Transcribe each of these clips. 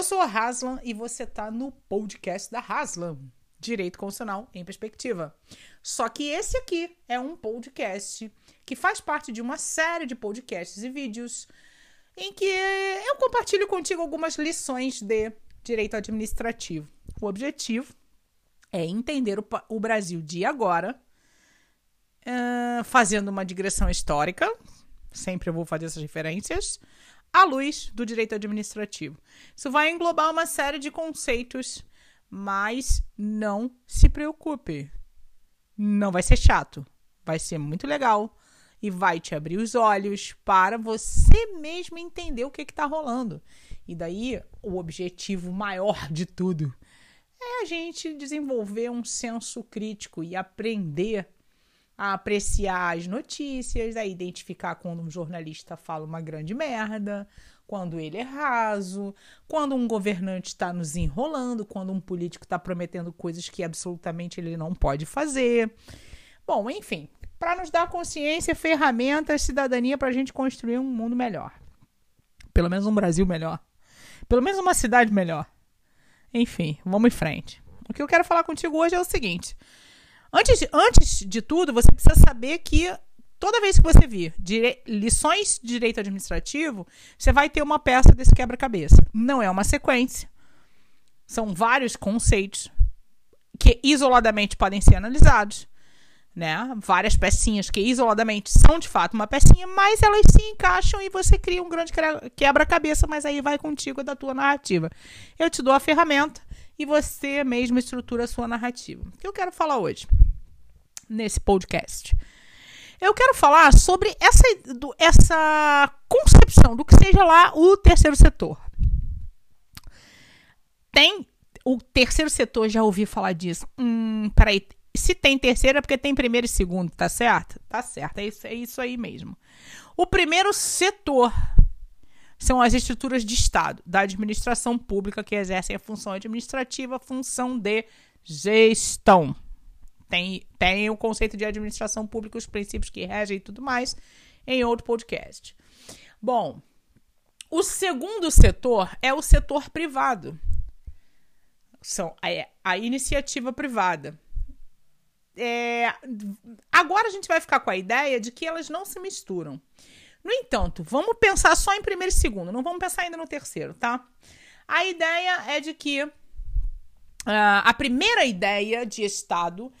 Eu sou a Haslam e você tá no podcast da Haslam, Direito Constitucional em Perspectiva. Só que esse aqui é um podcast que faz parte de uma série de podcasts e vídeos em que eu compartilho contigo algumas lições de direito administrativo. O objetivo é entender o, o Brasil de agora, uh, fazendo uma digressão histórica, sempre eu vou fazer essas referências, à luz do direito administrativo. Isso vai englobar uma série de conceitos, mas não se preocupe. Não vai ser chato. Vai ser muito legal e vai te abrir os olhos para você mesmo entender o que está rolando. E daí, o objetivo maior de tudo é a gente desenvolver um senso crítico e aprender a apreciar as notícias, a identificar quando um jornalista fala uma grande merda, quando ele é raso, quando um governante está nos enrolando, quando um político está prometendo coisas que absolutamente ele não pode fazer. Bom, enfim, para nos dar consciência, ferramentas, cidadania para a gente construir um mundo melhor. Pelo menos um Brasil melhor. Pelo menos uma cidade melhor. Enfim, vamos em frente. O que eu quero falar contigo hoje é o seguinte. Antes de, antes de tudo, você precisa saber que toda vez que você vir dire... lições de direito administrativo, você vai ter uma peça desse quebra-cabeça. Não é uma sequência. São vários conceitos que isoladamente podem ser analisados. Né? Várias pecinhas que isoladamente são de fato uma pecinha, mas elas se encaixam e você cria um grande quebra-cabeça, mas aí vai contigo da tua narrativa. Eu te dou a ferramenta e você mesmo estrutura a sua narrativa. O que eu quero falar hoje nesse podcast? Eu quero falar sobre essa, do, essa concepção do que seja lá o terceiro setor. Tem o terceiro setor, já ouvi falar disso. Hum, peraí. Se tem terceiro é porque tem primeiro e segundo, tá certo? Tá certo, é isso, é isso aí mesmo. O primeiro setor são as estruturas de Estado, da administração pública que exercem a função administrativa, função de gestão. Tem, tem o conceito de administração pública, os princípios que regem e tudo mais, em outro podcast. Bom, o segundo setor é o setor privado. São a, é, a iniciativa privada. É, agora a gente vai ficar com a ideia de que elas não se misturam. No entanto, vamos pensar só em primeiro e segundo, não vamos pensar ainda no terceiro, tá? A ideia é de que uh, a primeira ideia de Estado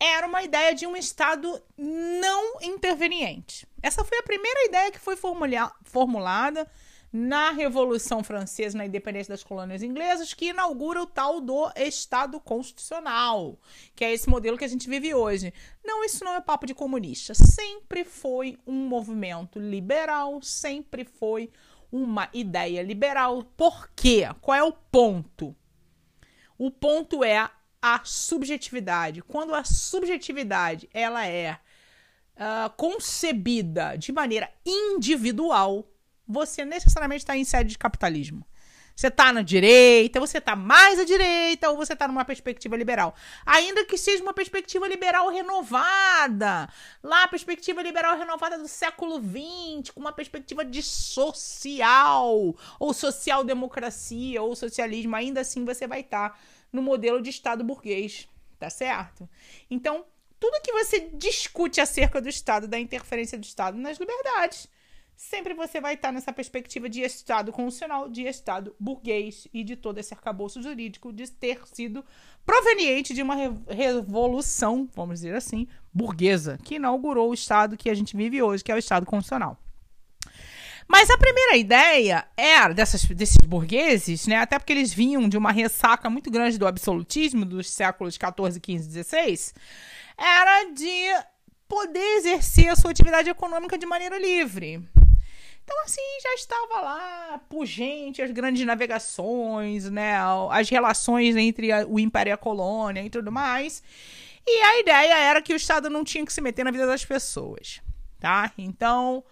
era uma ideia de um Estado não interveniente. Essa foi a primeira ideia que foi formulada na Revolução Francesa, na independência das colônias inglesas, que inaugura o tal do Estado Constitucional, que é esse modelo que a gente vive hoje. Não, isso não é papo de comunista. Sempre foi um movimento liberal, sempre foi uma ideia liberal. Por quê? Qual é o ponto? O ponto é a subjetividade. Quando a subjetividade ela é uh, concebida de maneira individual, você necessariamente está em sede de capitalismo. Você está na direita, você está mais à direita, ou você está numa perspectiva liberal. Ainda que seja uma perspectiva liberal renovada. Lá, a perspectiva liberal renovada do século XX, com uma perspectiva de social, ou social-democracia, ou socialismo. Ainda assim, você vai estar tá no modelo de Estado burguês. Tá certo? Então, tudo que você discute acerca do Estado, da interferência do Estado nas liberdades sempre você vai estar nessa perspectiva de Estado constitucional, de Estado burguês e de todo esse arcabouço jurídico de ter sido proveniente de uma revolução, vamos dizer assim, burguesa, que inaugurou o Estado que a gente vive hoje, que é o Estado constitucional. Mas a primeira ideia era dessas, desses burgueses, né, até porque eles vinham de uma ressaca muito grande do absolutismo dos séculos 14, 15, 16, era de poder exercer a sua atividade econômica de maneira livre. Então, assim, já estava lá pungente as grandes navegações, né? As relações entre o Império e a colônia e tudo mais. E a ideia era que o Estado não tinha que se meter na vida das pessoas, tá? Então,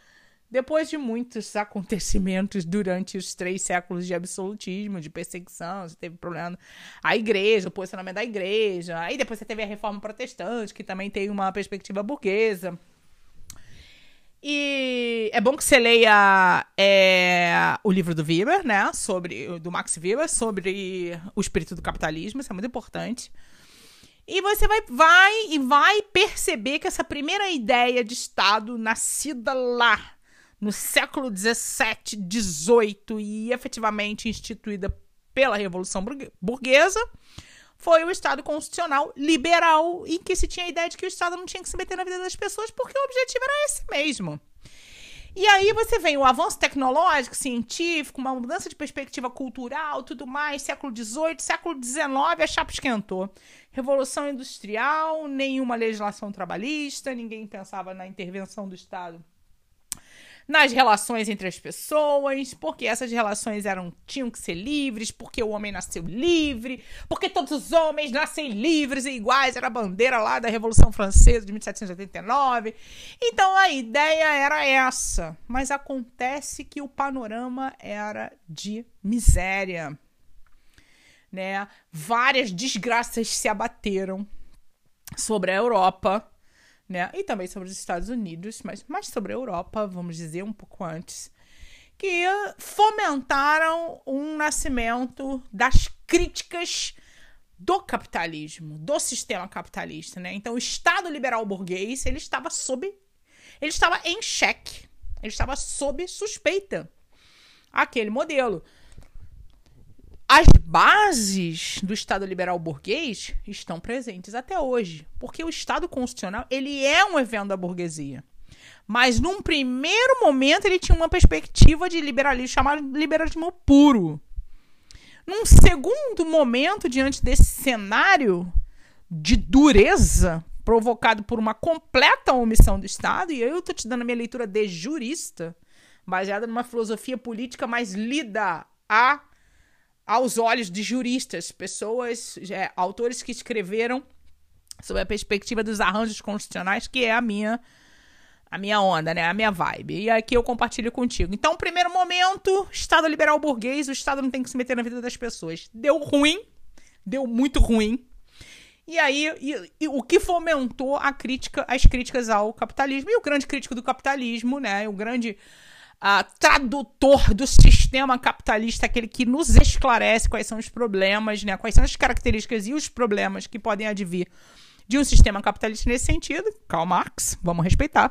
depois de muitos acontecimentos durante os três séculos de absolutismo, de perseguição, você teve problema a igreja, o posicionamento da igreja, aí depois você teve a reforma protestante, que também tem uma perspectiva burguesa. E é bom que você leia é, o livro do Weber, né? Sobre, do Max Weber, sobre o espírito do capitalismo, isso é muito importante. E você vai, vai e vai perceber que essa primeira ideia de Estado, nascida lá no século XVII, XVIII e efetivamente instituída pela Revolução Burguesa, foi o Estado constitucional liberal, em que se tinha a ideia de que o Estado não tinha que se meter na vida das pessoas, porque o objetivo era esse mesmo. E aí você vem o avanço tecnológico, científico, uma mudança de perspectiva cultural, tudo mais, século XVIII, século XIX, a chapa esquentou. Revolução industrial, nenhuma legislação trabalhista, ninguém pensava na intervenção do Estado nas relações entre as pessoas, porque essas relações eram tinham que ser livres, porque o homem nasceu livre, porque todos os homens nascem livres e iguais, era a bandeira lá da Revolução Francesa de 1789. Então a ideia era essa, mas acontece que o panorama era de miséria. Né? Várias desgraças se abateram sobre a Europa né? E também sobre os Estados Unidos, mas mais sobre a Europa, vamos dizer, um pouco antes, que fomentaram um nascimento das críticas do capitalismo, do sistema capitalista, né? Então, o Estado liberal burguês, ele estava sob ele estava em xeque, ele estava sob suspeita. Aquele modelo as bases do Estado liberal burguês estão presentes até hoje, porque o Estado constitucional ele é um evento da burguesia. Mas num primeiro momento ele tinha uma perspectiva de liberalismo chamado liberalismo puro. Num segundo momento, diante desse cenário de dureza provocado por uma completa omissão do Estado, e eu estou te dando a minha leitura de jurista, baseada numa filosofia política mais lida a aos olhos de juristas, pessoas, é, autores que escreveram sobre a perspectiva dos arranjos constitucionais, que é a minha a minha onda, né? A minha vibe. E aqui eu compartilho contigo. Então, primeiro momento, Estado liberal burguês, o Estado não tem que se meter na vida das pessoas. Deu ruim, deu muito ruim. E aí, e, e, o que fomentou a crítica, as críticas ao capitalismo. E o grande crítico do capitalismo, né? O grande uh, tradutor do sistema capitalista, aquele que nos esclarece quais são os problemas, né? Quais são as características e os problemas que podem advir de um sistema capitalista nesse sentido. Karl Marx, vamos respeitar.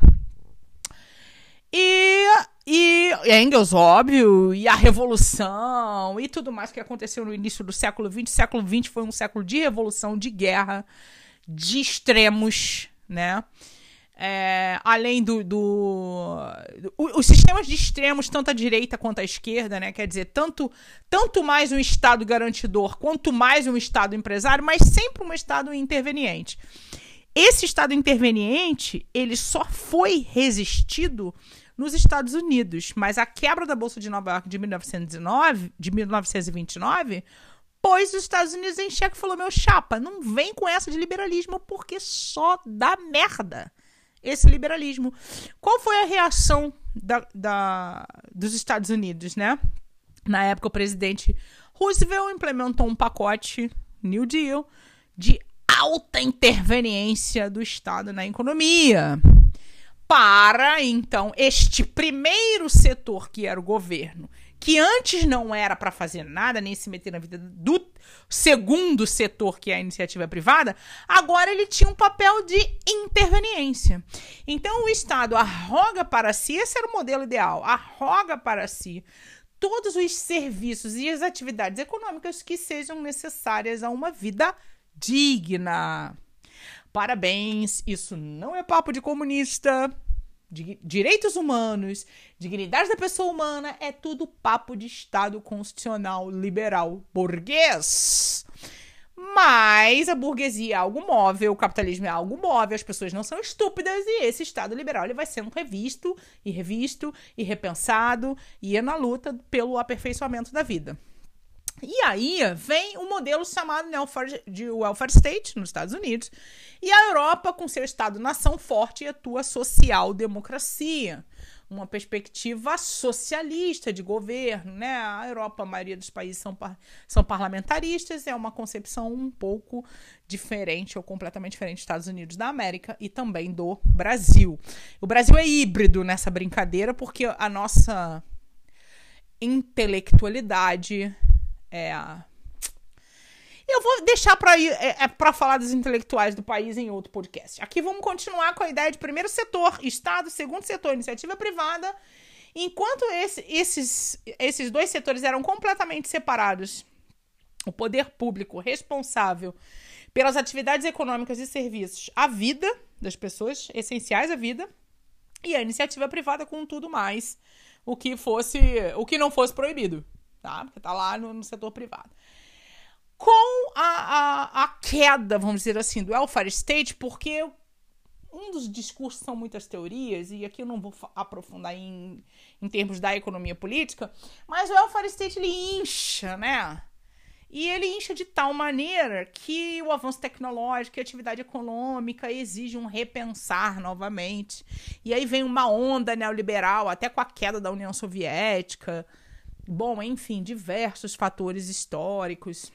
E, e Engels, óbvio, e a revolução e tudo mais que aconteceu no início do século XX. O século XX foi um século de revolução, de guerra, de extremos, né? É, além do, do, do, Os sistemas de extremos, tanto a direita quanto a esquerda, né? Quer dizer, tanto, tanto mais um Estado garantidor quanto mais um Estado empresário, mas sempre um Estado interveniente. Esse Estado interveniente, ele só foi resistido nos Estados Unidos, mas a quebra da Bolsa de Nova York de, 1909, de 1929 pôs os Estados Unidos em xeque e falou: meu chapa, não vem com essa de liberalismo porque só dá merda esse liberalismo. Qual foi a reação da, da, dos Estados Unidos, né? Na época, o presidente Roosevelt implementou um pacote New Deal de alta interveniência do Estado na economia. Para, então, este primeiro setor, que era o governo, que antes não era para fazer nada, nem se meter na vida do segundo setor, que é a iniciativa privada, agora ele tinha um papel de interveniência. Então o Estado arroga para si, esse era o modelo ideal, arroga para si todos os serviços e as atividades econômicas que sejam necessárias a uma vida digna. Parabéns, isso não é papo de comunista direitos humanos, dignidade da pessoa humana, é tudo papo de Estado constitucional liberal burguês. Mas a burguesia é algo móvel, o capitalismo é algo móvel, as pessoas não são estúpidas e esse Estado liberal ele vai sendo revisto e revisto e repensado e é na luta pelo aperfeiçoamento da vida. E aí vem um modelo chamado de welfare state nos Estados Unidos e a Europa com seu Estado-nação forte e a tua social-democracia uma perspectiva socialista de governo, né? A Europa, a maioria dos países são, par são parlamentaristas, é uma concepção um pouco diferente ou completamente diferente dos Estados Unidos da América e também do Brasil. O Brasil é híbrido nessa brincadeira porque a nossa intelectualidade é a eu vou deixar para é, é para falar dos intelectuais do país em outro podcast. Aqui vamos continuar com a ideia de primeiro setor, Estado, segundo setor, iniciativa privada. Enquanto esse, esses, esses dois setores eram completamente separados, o poder público responsável pelas atividades econômicas e serviços à vida das pessoas, essenciais à vida, e a iniciativa privada com tudo mais, o que fosse, o que não fosse proibido, tá? Porque tá lá no, no setor privado com a, a, a, queda, vamos dizer assim, do welfare state, porque um dos discursos são muitas teorias, e aqui eu não vou aprofundar em, em termos da economia política, mas o welfare state ele incha, né? E ele incha de tal maneira que o avanço tecnológico e a atividade econômica exige um repensar novamente. E aí vem uma onda neoliberal, até com a queda da União Soviética. Bom, enfim, diversos fatores históricos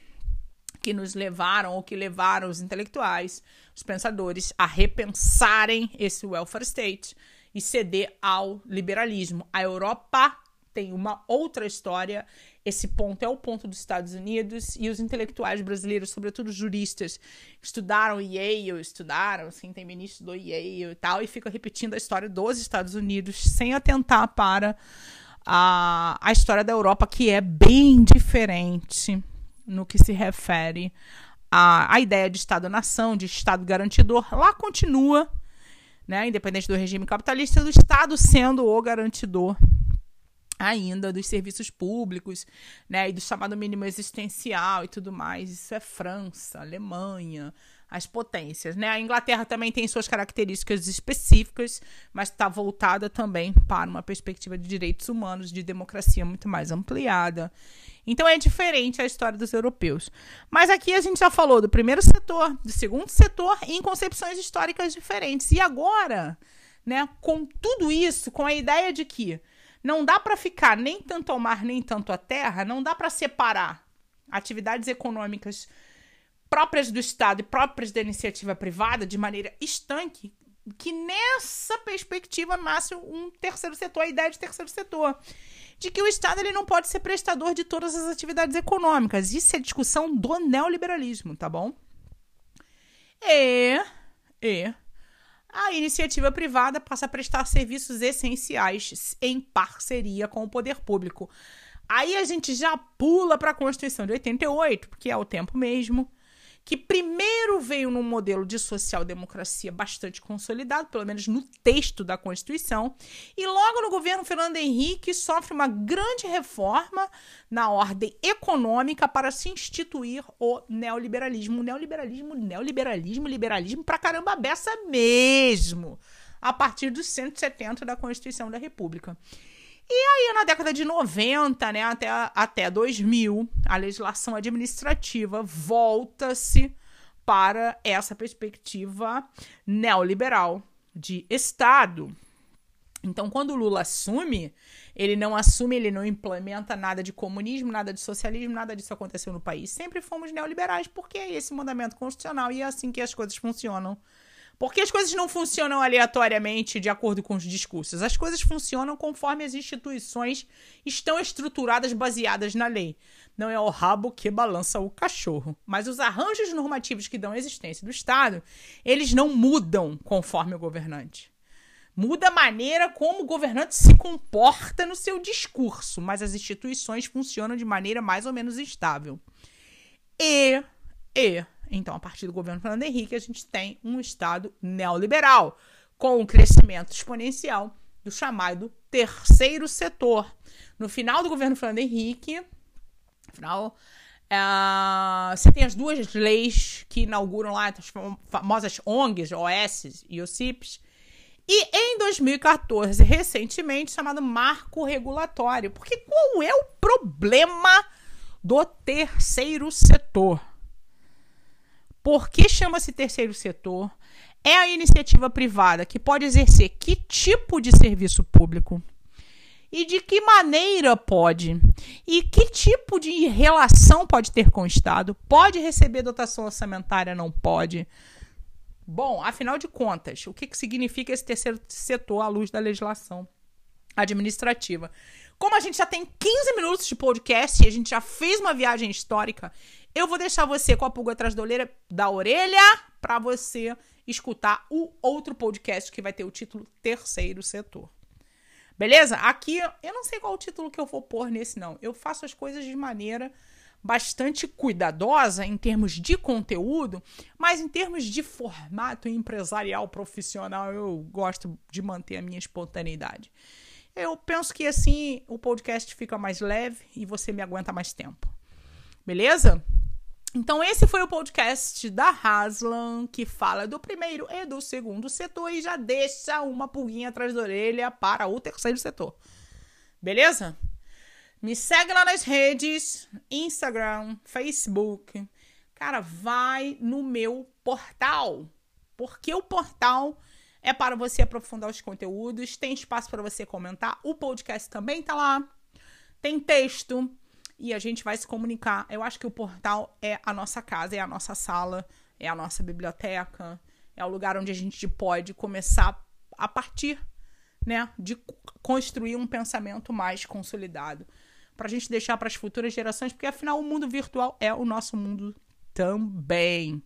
que nos levaram ou que levaram os intelectuais, os pensadores, a repensarem esse welfare state e ceder ao liberalismo. A Europa tem uma outra história. Esse ponto é o ponto dos Estados Unidos e os intelectuais brasileiros, sobretudo juristas, estudaram Yale, estudaram, assim, tem ministro do Yale e tal, e fica repetindo a história dos Estados Unidos sem atentar para a, a história da Europa, que é bem diferente no que se refere à, à ideia de Estado-nação, de Estado garantidor, lá continua, né, independente do regime capitalista, do Estado sendo o garantidor ainda dos serviços públicos, né, e do chamado mínimo existencial e tudo mais. Isso é França, Alemanha, as potências, né? A Inglaterra também tem suas características específicas, mas está voltada também para uma perspectiva de direitos humanos, de democracia muito mais ampliada. Então é diferente a história dos europeus. Mas aqui a gente já falou do primeiro setor, do segundo setor, em concepções históricas diferentes. E agora, né, com tudo isso, com a ideia de que não dá para ficar nem tanto ao mar nem tanto à terra, não dá para separar atividades econômicas próprias do Estado e próprias da iniciativa privada de maneira estanque, que nessa perspectiva nasce um terceiro setor, a ideia de terceiro setor. De que o Estado ele não pode ser prestador de todas as atividades econômicas. Isso é discussão do neoliberalismo, tá bom? E, e a iniciativa privada passa a prestar serviços essenciais em parceria com o poder público. Aí a gente já pula para a Constituição de 88, porque é o tempo mesmo que primeiro veio num modelo de social-democracia bastante consolidado, pelo menos no texto da Constituição, e logo no governo Fernando Henrique sofre uma grande reforma na ordem econômica para se instituir o neoliberalismo. Neoliberalismo, neoliberalismo, liberalismo pra caramba beça mesmo, a partir dos 170 da Constituição da República. E aí, na década de 90, né, até, até 2000, a legislação administrativa volta-se para essa perspectiva neoliberal de Estado. Então, quando o Lula assume, ele não assume, ele não implementa nada de comunismo, nada de socialismo, nada disso aconteceu no país. Sempre fomos neoliberais, porque é esse mandamento constitucional e é assim que as coisas funcionam porque as coisas não funcionam aleatoriamente de acordo com os discursos. As coisas funcionam conforme as instituições estão estruturadas baseadas na lei. Não é o rabo que balança o cachorro. Mas os arranjos normativos que dão a existência do Estado, eles não mudam conforme o governante. Muda a maneira como o governante se comporta no seu discurso, mas as instituições funcionam de maneira mais ou menos estável. E, e então, a partir do governo Fernando Henrique, a gente tem um Estado neoliberal, com um crescimento exponencial do chamado terceiro setor. No final do governo Fernando Henrique, final, uh, você tem as duas leis que inauguram lá as famosas ONGs, OS e OCIPs. E em 2014, recentemente, chamado Marco Regulatório. Porque qual é o problema do terceiro setor. Por que chama-se terceiro setor? É a iniciativa privada que pode exercer que tipo de serviço público? E de que maneira pode? E que tipo de relação pode ter com o Estado? Pode receber dotação orçamentária? Não pode? Bom, afinal de contas, o que, que significa esse terceiro setor à luz da legislação administrativa? Como a gente já tem 15 minutos de podcast e a gente já fez uma viagem histórica, eu vou deixar você com a pulga atrás da orelha, da orelha para você escutar o outro podcast que vai ter o título Terceiro Setor. Beleza? Aqui eu não sei qual o título que eu vou pôr nesse não. Eu faço as coisas de maneira bastante cuidadosa em termos de conteúdo, mas em termos de formato empresarial profissional, eu gosto de manter a minha espontaneidade. Eu penso que assim o podcast fica mais leve e você me aguenta mais tempo. Beleza? Então, esse foi o podcast da Haslam, que fala do primeiro e do segundo setor e já deixa uma pulguinha atrás da orelha para o terceiro setor. Beleza? Me segue lá nas redes, Instagram, Facebook. Cara, vai no meu portal. Porque o portal é para você aprofundar os conteúdos, tem espaço para você comentar. O podcast também tá lá. Tem texto e a gente vai se comunicar. Eu acho que o portal é a nossa casa, é a nossa sala, é a nossa biblioteca, é o lugar onde a gente pode começar a partir, né, de construir um pensamento mais consolidado para a gente deixar para as futuras gerações, porque afinal o mundo virtual é o nosso mundo também.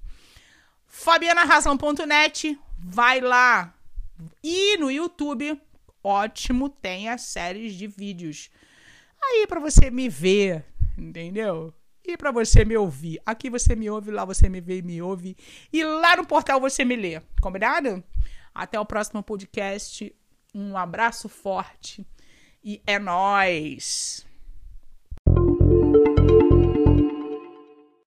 FabianaRazão.net, vai lá. E no YouTube, ótimo, tem as séries de vídeos. Aí para você me ver, entendeu? E para você me ouvir. Aqui você me ouve, lá você me vê e me ouve. E lá no portal você me lê. Combinado? Até o próximo podcast. Um abraço forte e é nós.